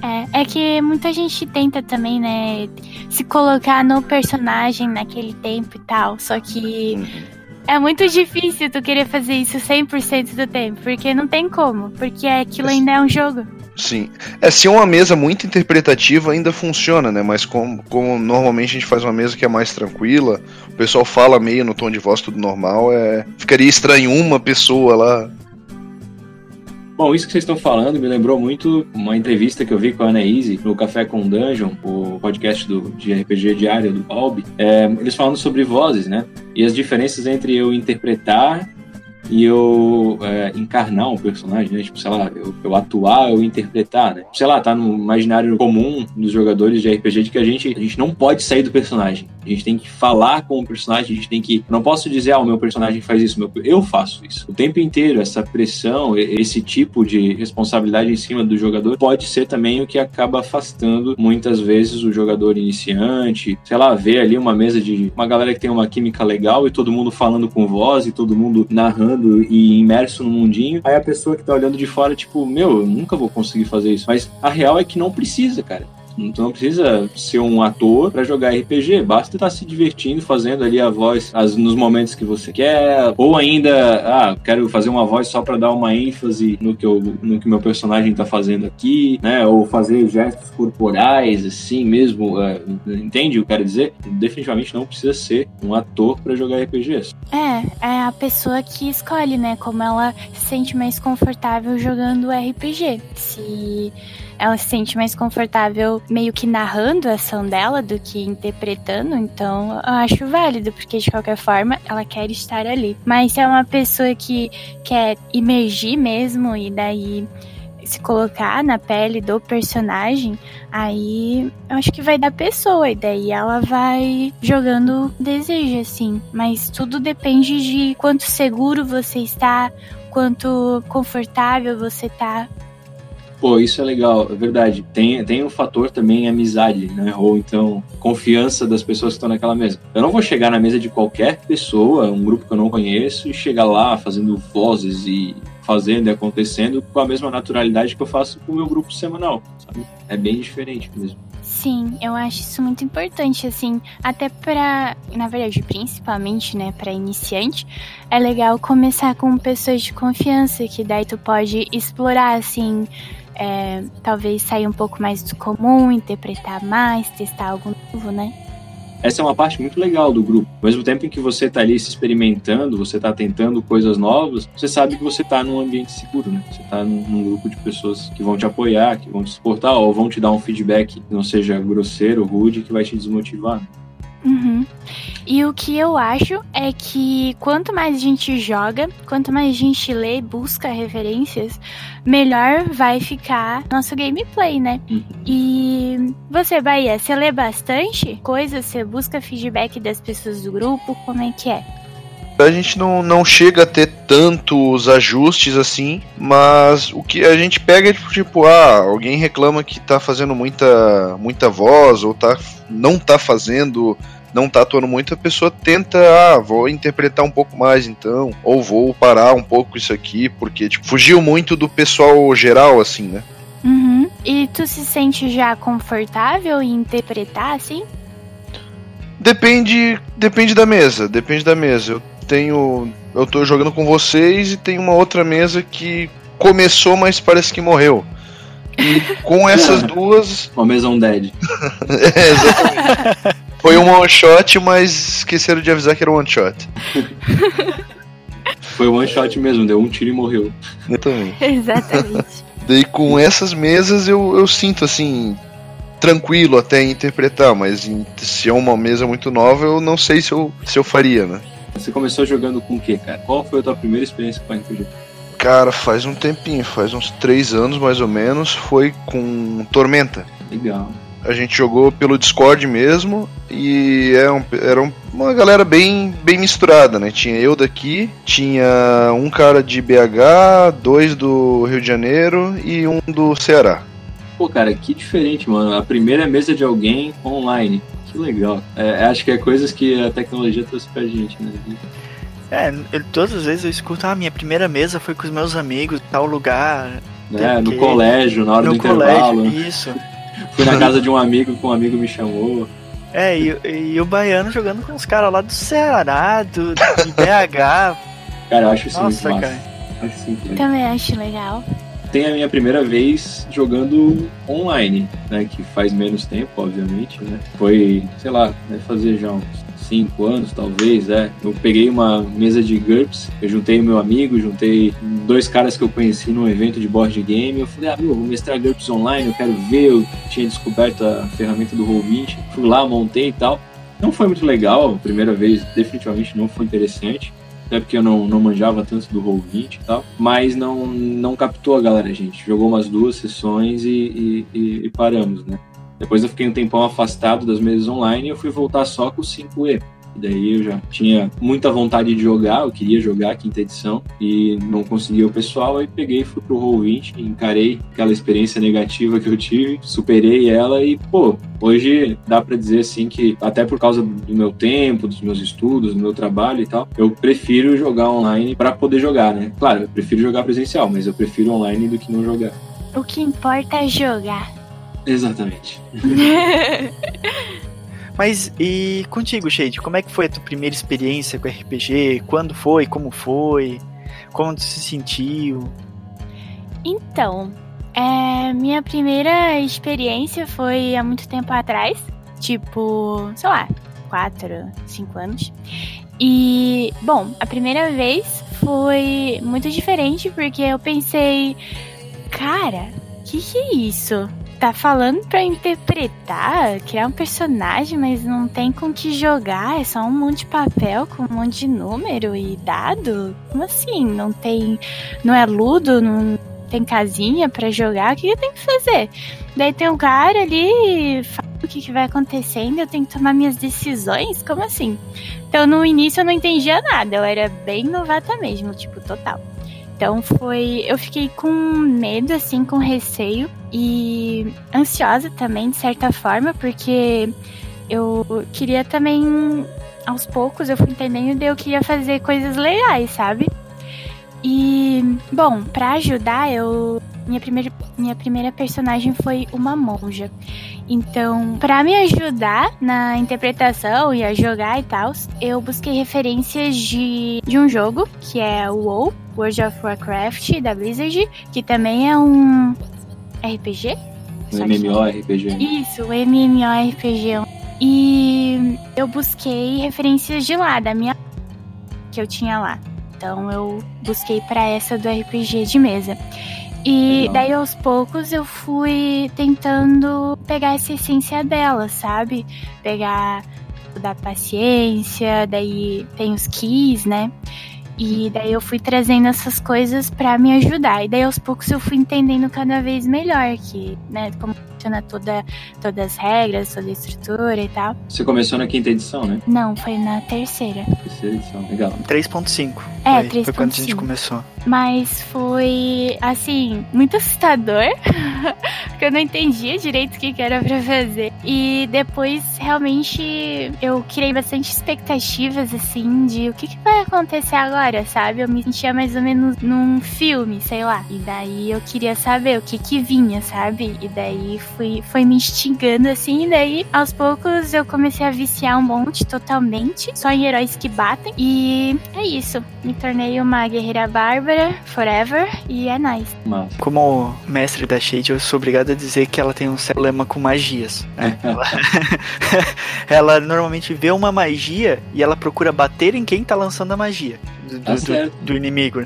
É, é que muita gente tenta também, né? Se colocar no personagem naquele tempo e tal. Só que. Uhum é muito difícil tu querer fazer isso 100% do tempo, porque não tem como, porque aquilo ainda é um jogo. Sim. É, se é uma mesa muito interpretativa, ainda funciona, né? Mas como, como normalmente a gente faz uma mesa que é mais tranquila, o pessoal fala meio no tom de voz tudo normal, é ficaria estranho uma pessoa lá Bom, isso que vocês estão falando me lembrou muito uma entrevista que eu vi com a Ana Easy no Café com Dungeon, o podcast do, de RPG diário do Albi. É, eles falando sobre vozes, né? E as diferenças entre eu interpretar e eu é, encarnar um personagem, né? Tipo, sei lá, eu, eu atuar, eu interpretar, né? Sei lá, tá no imaginário comum dos jogadores de RPG de que a gente, a gente não pode sair do personagem. A gente tem que falar com o personagem, a gente tem que. Não posso dizer, ah, o meu personagem faz isso, meu, eu faço isso. O tempo inteiro, essa pressão, esse tipo de responsabilidade em cima do jogador pode ser também o que acaba afastando muitas vezes o jogador iniciante. Sei lá, ver ali uma mesa de uma galera que tem uma química legal e todo mundo falando com voz e todo mundo narrando e imerso no mundinho. Aí a pessoa que tá olhando de fora, tipo, meu, eu nunca vou conseguir fazer isso. Mas a real é que não precisa, cara. Não precisa ser um ator para jogar RPG, basta estar se divertindo, fazendo ali a voz as, nos momentos que você quer, ou ainda, ah, quero fazer uma voz só para dar uma ênfase no que, eu, no que meu personagem tá fazendo aqui, né? Ou fazer gestos corporais, assim mesmo, é, entende o que eu quero dizer? Definitivamente não precisa ser um ator para jogar RPGs. É, é a pessoa que escolhe, né? Como ela se sente mais confortável jogando RPG. Se ela se sente mais confortável meio que narrando a ação dela do que interpretando, então eu acho válido, porque de qualquer forma ela quer estar ali. Mas se é uma pessoa que quer imergir mesmo e daí se colocar na pele do personagem, aí eu acho que vai da pessoa, e daí ela vai jogando desejo, assim. Mas tudo depende de quanto seguro você está, quanto confortável você tá Pô, isso é legal, é verdade. Tem, tem um fator também amizade, né? Ou então confiança das pessoas que estão naquela mesa. Eu não vou chegar na mesa de qualquer pessoa, um grupo que eu não conheço, e chegar lá fazendo vozes e fazendo e acontecendo com a mesma naturalidade que eu faço com o meu grupo semanal, sabe? É bem diferente mesmo. Sim, eu acho isso muito importante, assim, até pra, na verdade, principalmente, né, pra iniciante, é legal começar com pessoas de confiança, que daí tu pode explorar, assim, é, talvez sair um pouco mais do comum, interpretar mais, testar algo novo, né? essa é uma parte muito legal do grupo. Ao mesmo tempo em que você está ali se experimentando, você está tentando coisas novas, você sabe que você está num ambiente seguro, né? Você está num, grupo de pessoas que vão te apoiar, que vão te suportar ou vão te dar um feedback que não seja grosseiro, rude, que vai te desmotivar. Uhum. E o que eu acho é que quanto mais a gente joga, quanto mais a gente lê, busca referências, melhor vai ficar nosso gameplay, né? Uhum. E você, Bahia, você lê bastante coisas? Você busca feedback das pessoas do grupo? Como é que é? A gente não, não chega a ter tantos ajustes assim, mas o que a gente pega é tipo, tipo, ah, alguém reclama que tá fazendo muita, muita voz, ou tá, não tá fazendo não tá atuando muito, a pessoa tenta, ah, vou interpretar um pouco mais então, ou vou parar um pouco isso aqui, porque tipo, fugiu muito do pessoal geral, assim, né? Uhum. E tu se sente já confortável em interpretar, assim? Depende, depende da mesa, depende da mesa. Eu tenho, eu tô jogando com vocês e tem uma outra mesa que começou, mas parece que morreu. E com *laughs* essas duas. Uma mesa undead. *laughs* é, exatamente. Foi um one shot, mas esqueceram de avisar que era um one shot. *laughs* Foi um one shot mesmo, deu um tiro e morreu. Eu também. Exatamente. Daí com essas mesas eu, eu sinto assim, tranquilo até interpretar, mas em, se é uma mesa muito nova, eu não sei se eu, se eu faria, né? Você começou jogando com o que, cara? Qual foi a tua primeira experiência com RPG? Cara, faz um tempinho, faz uns três anos mais ou menos, foi com Tormenta. Legal. A gente jogou pelo Discord mesmo e era, é um, era uma galera bem, bem misturada, né? Tinha eu daqui, tinha um cara de BH, dois do Rio de Janeiro e um do Ceará. Pô, cara, que diferente, mano. A primeira mesa de alguém online. Que legal. É, acho que é coisas que a tecnologia trouxe pra gente, né? É, eu, todas as vezes eu escuto, ah, minha primeira mesa foi com os meus amigos, tal lugar. É, no colégio, na hora no do intervalo. colégio, isso. *laughs* Fui na casa de um amigo que um amigo me chamou. É, e, e o baiano jogando com os caras lá do Ceará, do, de BH. Cara, eu acho isso Nossa, muito cara. massa. Acho isso muito legal. Também acho legal. Tem a minha primeira vez jogando online, né? Que faz menos tempo, obviamente, né? Foi, sei lá, deve fazer já uns 5 anos, talvez, é. Eu peguei uma mesa de GURPS, eu juntei meu amigo, juntei dois caras que eu conheci num evento de board game. Eu falei, ah, meu, vou mestrar GURPS online, eu quero ver. Eu tinha descoberto a ferramenta do Roll20, fui lá, montei e tal. Não foi muito legal, a primeira vez definitivamente não foi interessante. Até porque eu não, não manjava tanto do Roll20 e tal. Mas não, não captou a galera, gente. Jogou umas duas sessões e, e, e- paramos, né? Depois eu fiquei um tempão afastado das mesas online e eu fui voltar só com o 5E. Daí eu já tinha muita vontade de jogar, eu queria jogar a quinta edição e não conseguia o pessoal, aí peguei e fui pro Roll20, encarei aquela experiência negativa que eu tive, superei ela e, pô, hoje dá pra dizer assim que, até por causa do meu tempo, dos meus estudos, do meu trabalho e tal, eu prefiro jogar online pra poder jogar, né? Claro, eu prefiro jogar presencial, mas eu prefiro online do que não jogar. O que importa é jogar. Exatamente. *laughs* Mas e contigo, Shade, como é que foi a tua primeira experiência com RPG? Quando foi? Como foi? Como tu se sentiu? Então, é, minha primeira experiência foi há muito tempo atrás, tipo, sei lá, 4, 5 anos. E, bom, a primeira vez foi muito diferente porque eu pensei, cara, que que é isso? Tá falando pra interpretar, criar um personagem, mas não tem com que jogar, é só um monte de papel com um monte de número e dado? Como assim? Não tem. Não é ludo, não tem casinha pra jogar, o que eu tenho que fazer? Daí tem um cara ali, fala o que, que vai acontecendo, eu tenho que tomar minhas decisões? Como assim? Então no início eu não entendia nada, eu era bem novata mesmo, tipo, total. Então foi. Eu fiquei com medo, assim, com receio e ansiosa também, de certa forma, porque eu queria também, aos poucos, eu fui entendendo que eu queria fazer coisas legais, sabe? E, bom, pra ajudar, eu minha primeira, minha primeira personagem foi uma monja. Então, para me ajudar na interpretação e a jogar e tal, eu busquei referências de, de um jogo que é o WoW, World of Warcraft da Blizzard, que também é um RPG. Um MMORPG. Isso, o MMORPG. E eu busquei referências de lá, da minha que eu tinha lá. Então eu busquei para essa do RPG de mesa. E Legal. daí aos poucos eu fui tentando pegar essa essência dela, sabe? Pegar da paciência, daí tem os keys, né? E daí eu fui trazendo essas coisas para me ajudar. E daí aos poucos eu fui entendendo cada vez melhor que, né, como funciona toda, todas as regras, toda a estrutura e tal. Você começou na quinta edição, né? Não, foi na terceira. Terceira edição, legal. 3.5. É, 3.5. Foi quando a gente começou. Mas foi, assim, muito assustador, *laughs* porque eu não entendia direito o que era pra fazer. E depois, realmente, eu criei bastante expectativas, assim, de o que, que vai acontecer agora, sabe? Eu me sentia mais ou menos num filme, sei lá. E daí eu queria saber o que que vinha, sabe? E daí fui, foi me instigando, assim, e daí, aos poucos, eu comecei a viciar um monte totalmente, só em heróis que batem. E é isso. Me tornei uma guerreira bárbara Forever e é nice. Como mestre da Shade, eu sou obrigado a dizer que ela tem um problema com magias. Né? *laughs* ela, *laughs* ela, normalmente vê uma magia e ela procura bater em quem tá lançando a magia do, tá do, do inimigo.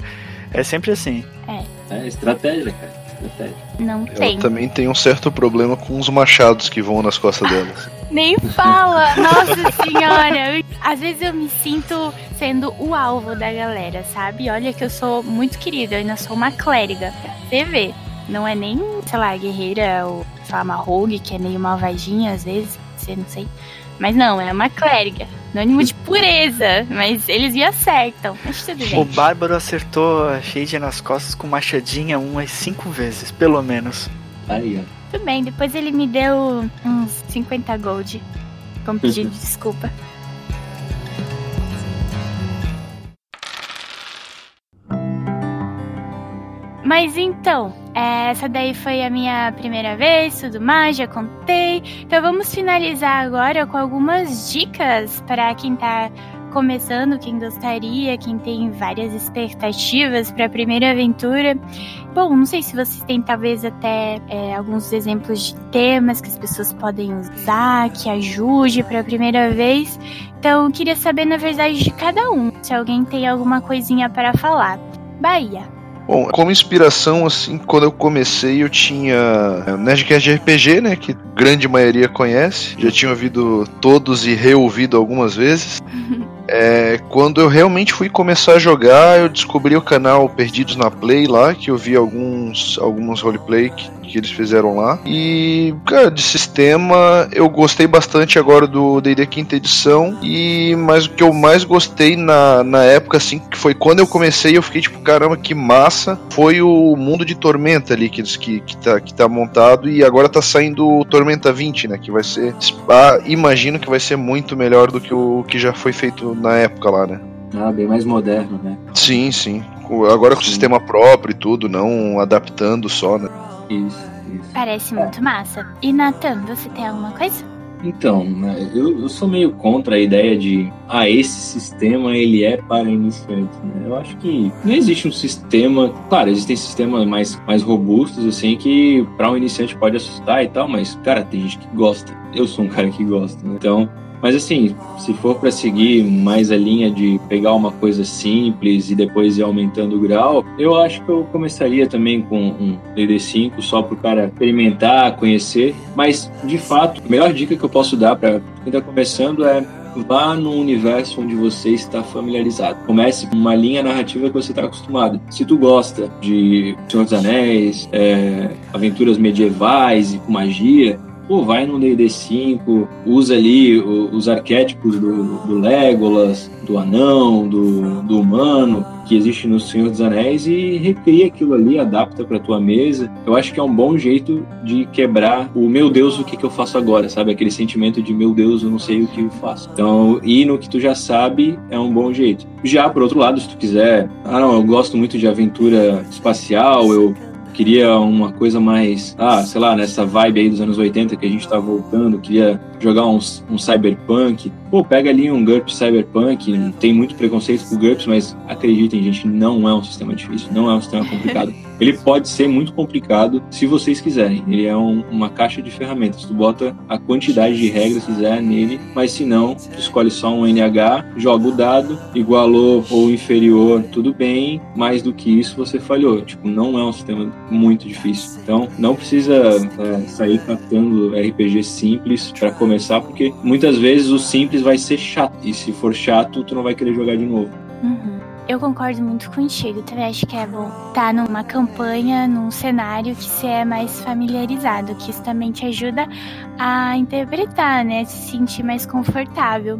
É sempre assim. É. É estratégia, cara. Não tem. Ela também tem um certo problema com os machados que vão nas costas dela. *laughs* Nem fala! Nossa senhora! Às vezes eu me sinto sendo o alvo da galera, sabe? Olha que eu sou muito querida, eu ainda sou uma clériga. Você vê, não é nem, sei lá, guerreira ou, sei lá, uma rogue, que é meio malvadinha às vezes, você não sei. Mas não, é uma clériga. Anônimo de pureza, mas eles me acertam. Mas tudo bem. O Bárbaro acertou a Shade nas costas com machadinha umas cinco vezes, pelo menos. Aí, ó. Tudo bem, depois ele me deu uns 50 gold. Como pedido de *laughs* desculpa. Mas então, essa daí foi a minha primeira vez, tudo mais, já contei. Então vamos finalizar agora com algumas dicas para quem tá começando, quem gostaria, quem tem várias expectativas para a primeira aventura. Bom, não sei se vocês têm talvez até é, alguns exemplos de temas que as pessoas podem usar, que ajude para a primeira vez. Então, queria saber na verdade de cada um, se alguém tem alguma coisinha para falar. Bahia. Bom, como inspiração, assim, quando eu comecei, eu tinha é, Nerdcast de RPG, né? Que grande maioria conhece. Já tinha ouvido todos e reouvido algumas vezes. *laughs* É, quando eu realmente fui começar a jogar, eu descobri o canal Perdidos na Play lá, que eu vi alguns, alguns roleplay que, que eles fizeram lá. E, cara, de sistema, eu gostei bastante agora do D&D quinta edição. E mas o que eu mais gostei na, na época, assim, que foi quando eu comecei, eu fiquei tipo, caramba, que massa. Foi o mundo de Tormenta ali que, que, que, tá, que tá montado. E agora tá saindo o Tormenta 20, né? Que vai ser. Ah, imagino que vai ser muito melhor do que o que já foi feito na época lá, né? Ah, bem mais moderno, né? Sim, sim. Agora com sim. sistema próprio e tudo, não adaptando só, né? Isso, isso. Parece muito massa. E Nathan, você tem alguma coisa? Então, né, eu, eu, sou meio contra a ideia de ah, esse sistema ele é para iniciantes. Né? Eu acho que não existe um sistema. Claro, existem sistemas mais, mais robustos, assim, que para um iniciante pode assustar e tal, mas, cara, tem gente que gosta. Eu sou um cara que gosta, né? Então, mas assim, se for para seguir mais a linha de pegar uma coisa simples e depois ir aumentando o grau, eu acho que eu começaria também com um DD5 só para o cara experimentar, conhecer. Mas de fato, a melhor dica que eu posso dar para quem está começando é vá no universo onde você está familiarizado. Comece com uma linha narrativa que você está acostumado. Se tu gosta de Senhor dos Anéis, é, aventuras medievais e com magia, pô, vai no D&D 5, usa ali os arquétipos do, do Legolas, do anão, do, do humano, que existe no Senhor dos Anéis e recria aquilo ali, adapta para tua mesa. Eu acho que é um bom jeito de quebrar o meu Deus, o que, que eu faço agora, sabe? Aquele sentimento de meu Deus, eu não sei o que eu faço. Então, ir no que tu já sabe é um bom jeito. Já, por outro lado, se tu quiser, ah não, eu gosto muito de aventura espacial, eu queria uma coisa mais, ah, sei lá, nessa vibe aí dos anos 80 que a gente tá voltando, queria jogar um, um cyberpunk, pô, pega ali um GURPS cyberpunk, tem muito preconceito com GURPS, mas acreditem, gente, não é um sistema difícil, não é um sistema complicado. *laughs* Ele pode ser muito complicado se vocês quiserem. Ele é um, uma caixa de ferramentas. Tu bota a quantidade de regras que quiser nele, mas se não, tu escolhe só um NH, joga o dado, igualou ou inferior, tudo bem. Mais do que isso, você falhou. Tipo, não é um sistema muito difícil. Então, não precisa é, sair catando RPG simples para começar, porque muitas vezes o simples vai ser chato. E se for chato, tu não vai querer jogar de novo. Uhum. Eu concordo muito contigo. Também acho que é bom estar tá numa campanha, num cenário que você é mais familiarizado, que isso também te ajuda a interpretar, né? Se sentir mais confortável.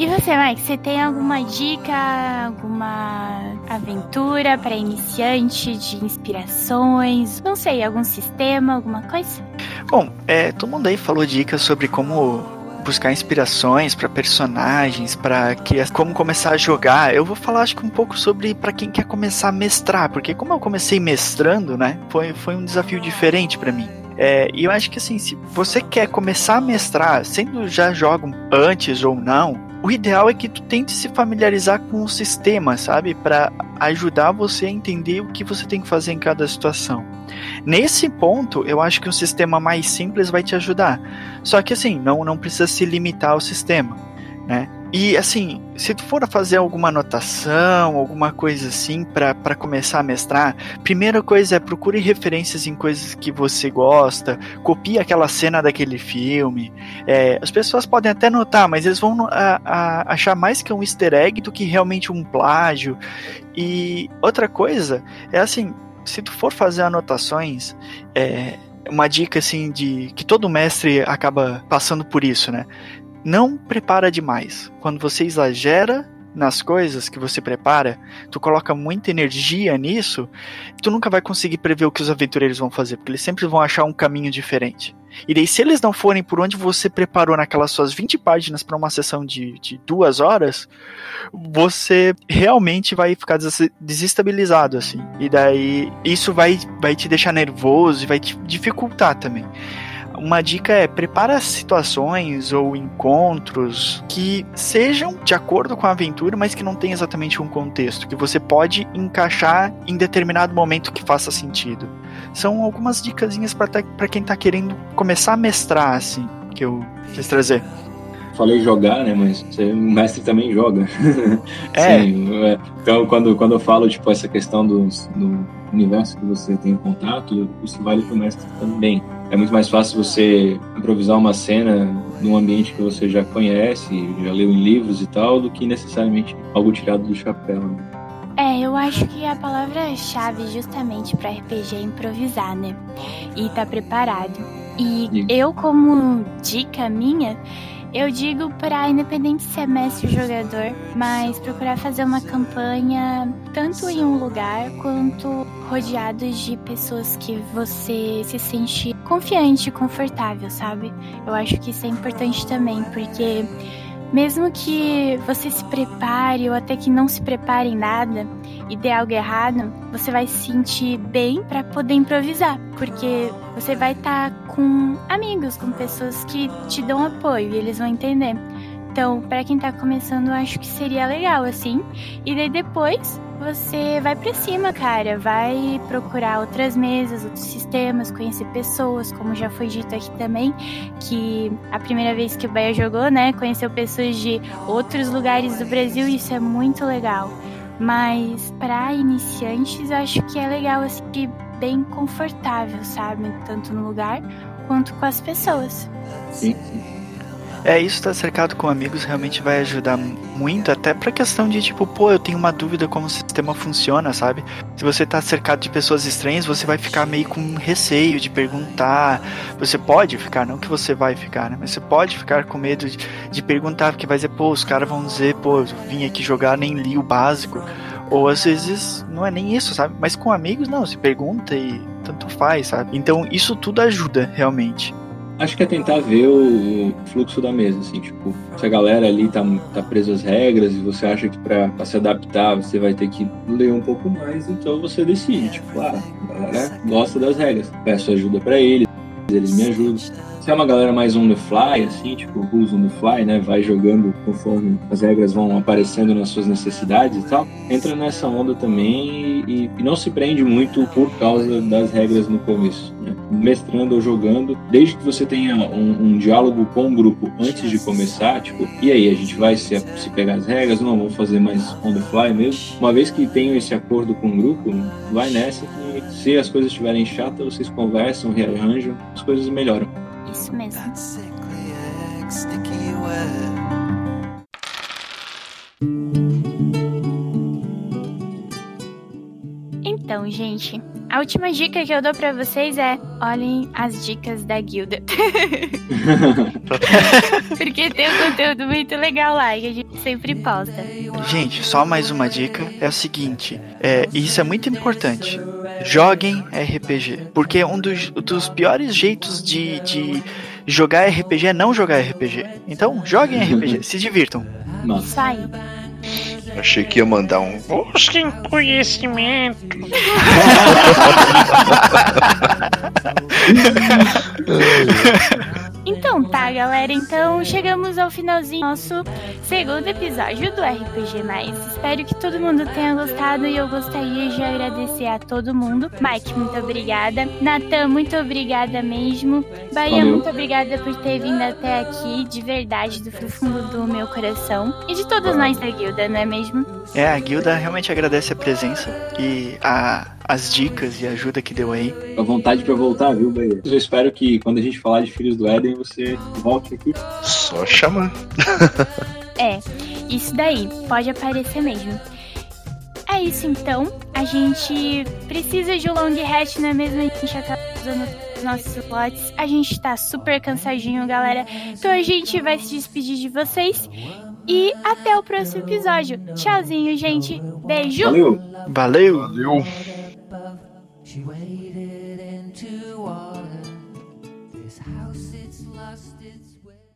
E você, Mike, você tem alguma dica, alguma aventura para iniciante de inspirações? Não sei, algum sistema, alguma coisa? Bom, é, todo mundo aí falou dicas sobre como buscar inspirações para personagens, para como começar a jogar. Eu vou falar acho que um pouco sobre para quem quer começar a mestrar, porque como eu comecei mestrando, né, foi, foi um desafio diferente para mim. É, e eu acho que assim, se você quer começar a mestrar, sendo já jogam antes ou não, o ideal é que tu tente se familiarizar com o sistema, sabe? Para ajudar você a entender o que você tem que fazer em cada situação. Nesse ponto, eu acho que um sistema mais simples vai te ajudar. Só que assim, não, não precisa se limitar ao sistema, né? E assim, se tu for fazer alguma anotação, alguma coisa assim para começar a mestrar, primeira coisa é procure referências em coisas que você gosta, copie aquela cena daquele filme. É, as pessoas podem até notar, mas eles vão a, a, achar mais que um easter egg do que realmente um plágio. E outra coisa é assim, se tu for fazer anotações, é, uma dica assim de que todo mestre acaba passando por isso, né? não prepara demais. Quando você exagera nas coisas que você prepara, tu coloca muita energia nisso, tu nunca vai conseguir prever o que os aventureiros vão fazer, porque eles sempre vão achar um caminho diferente. E daí, se eles não forem por onde você preparou naquelas suas 20 páginas para uma sessão de, de duas horas, você realmente vai ficar desestabilizado, assim. E daí, isso vai, vai te deixar nervoso e vai te dificultar também uma dica é prepara situações ou encontros que sejam de acordo com a aventura, mas que não tem exatamente um contexto, que você pode encaixar em determinado momento que faça sentido. São algumas dicasinhas para quem está querendo começar a mestrar, assim, que eu quis trazer falei jogar, né? Mas você, o mestre também joga. *laughs* É. Sim, é. Então, quando, quando eu falo, tipo, essa questão do, do universo que você tem contato, isso vale para o mestre também. É muito mais fácil você improvisar uma cena num ambiente que você já conhece, já leu em livros e tal, do que necessariamente algo tirado do chapéu. Né? É, eu acho que a palavra-chave justamente para RPG é improvisar, né? E estar tá preparado. E eu, como dica minha, eu digo para independente se é mestre ou jogador, mas procurar fazer uma campanha tanto em um lugar quanto rodeados de pessoas que você se sente confiante confortável, sabe? Eu acho que isso é importante também, porque mesmo que você se prepare ou até que não se prepare em nada e dê algo errado, você vai se sentir bem para poder improvisar, porque você vai estar tá com amigos, com pessoas que te dão apoio e eles vão entender. Então, para quem tá começando, acho que seria legal assim. E daí depois você vai para cima, cara. Vai procurar outras mesas, outros sistemas, conhecer pessoas, como já foi dito aqui também, que a primeira vez que o Bahia jogou, né, conheceu pessoas de outros lugares do Brasil isso é muito legal. Mas para iniciantes, acho que é legal assim, bem confortável, sabe? Tanto no lugar quanto com as pessoas. Sim, sim. É, isso estar tá cercado com amigos realmente vai ajudar muito, até pra questão de tipo, pô, eu tenho uma dúvida como o sistema funciona, sabe? Se você tá cercado de pessoas estranhas, você vai ficar meio com receio de perguntar. Você pode ficar, não que você vai ficar, né? Mas você pode ficar com medo de, de perguntar, porque vai dizer, pô, os caras vão dizer, pô, eu vim aqui jogar, nem li o básico. Ou às vezes não é nem isso, sabe? Mas com amigos, não, se pergunta e tanto faz, sabe? Então isso tudo ajuda realmente. Acho que é tentar ver o fluxo da mesa, assim, tipo, se a galera ali tá, tá presa às regras e você acha que pra, pra se adaptar você vai ter que ler um pouco mais, então você decide, tipo, ah, a galera gosta das regras, peço ajuda para eles, eles me ajudam. Se é uma galera mais on the fly, assim, tipo, rules on the fly, né? Vai jogando conforme as regras vão aparecendo nas suas necessidades e tal. Entra nessa onda também e, e não se prende muito por causa das regras no começo. Né? Mestrando ou jogando, desde que você tenha um, um, diálogo com o grupo antes de começar, tipo, e aí, a gente vai se, se pegar as regras? Não, vamos fazer mais on the fly mesmo. Uma vez que tenham esse acordo com o grupo, vai nessa que se as coisas estiverem chatas, vocês conversam, rearranjam, as coisas melhoram. Isso mesmo. Então, gente, a última dica que eu dou para vocês é olhem as dicas da guilda. *laughs* Porque tem um conteúdo muito legal lá que a gente sempre posta. Gente, só mais uma dica é o seguinte, é, isso é muito importante. Joguem RPG, porque um dos, dos piores jeitos de, de jogar RPG é não jogar RPG. Então, joguem *laughs* RPG, se divirtam. Nossa. Aí. Achei que ia mandar um. Busquem conhecimento. *laughs* *laughs* Então tá, galera. Então chegamos ao finalzinho do nosso segundo episódio do RPG. Espero que todo mundo tenha gostado e eu gostaria de agradecer a todo mundo. Mike, muito obrigada. Natan, muito obrigada mesmo. Bahia, Valeu. muito obrigada por ter vindo até aqui, de verdade, do fundo do meu coração. E de todos nós da guilda, não é mesmo? É, a guilda realmente agradece a presença e a as dicas e a ajuda que deu aí. A vontade para voltar, viu, Bahia? Eu espero que quando a gente falar de Filhos do Éden, você volte aqui. Só chamar. *laughs* é, isso daí, pode aparecer mesmo. É isso então, a gente precisa de um long rest, não é mesmo? A gente acaba usando os nossos slots. A gente tá super cansadinho, galera. Então a gente vai se despedir de vocês. E até o próximo episódio. Tchauzinho, gente. Beijo. Valeu. Valeu. Valeu. She waded into water.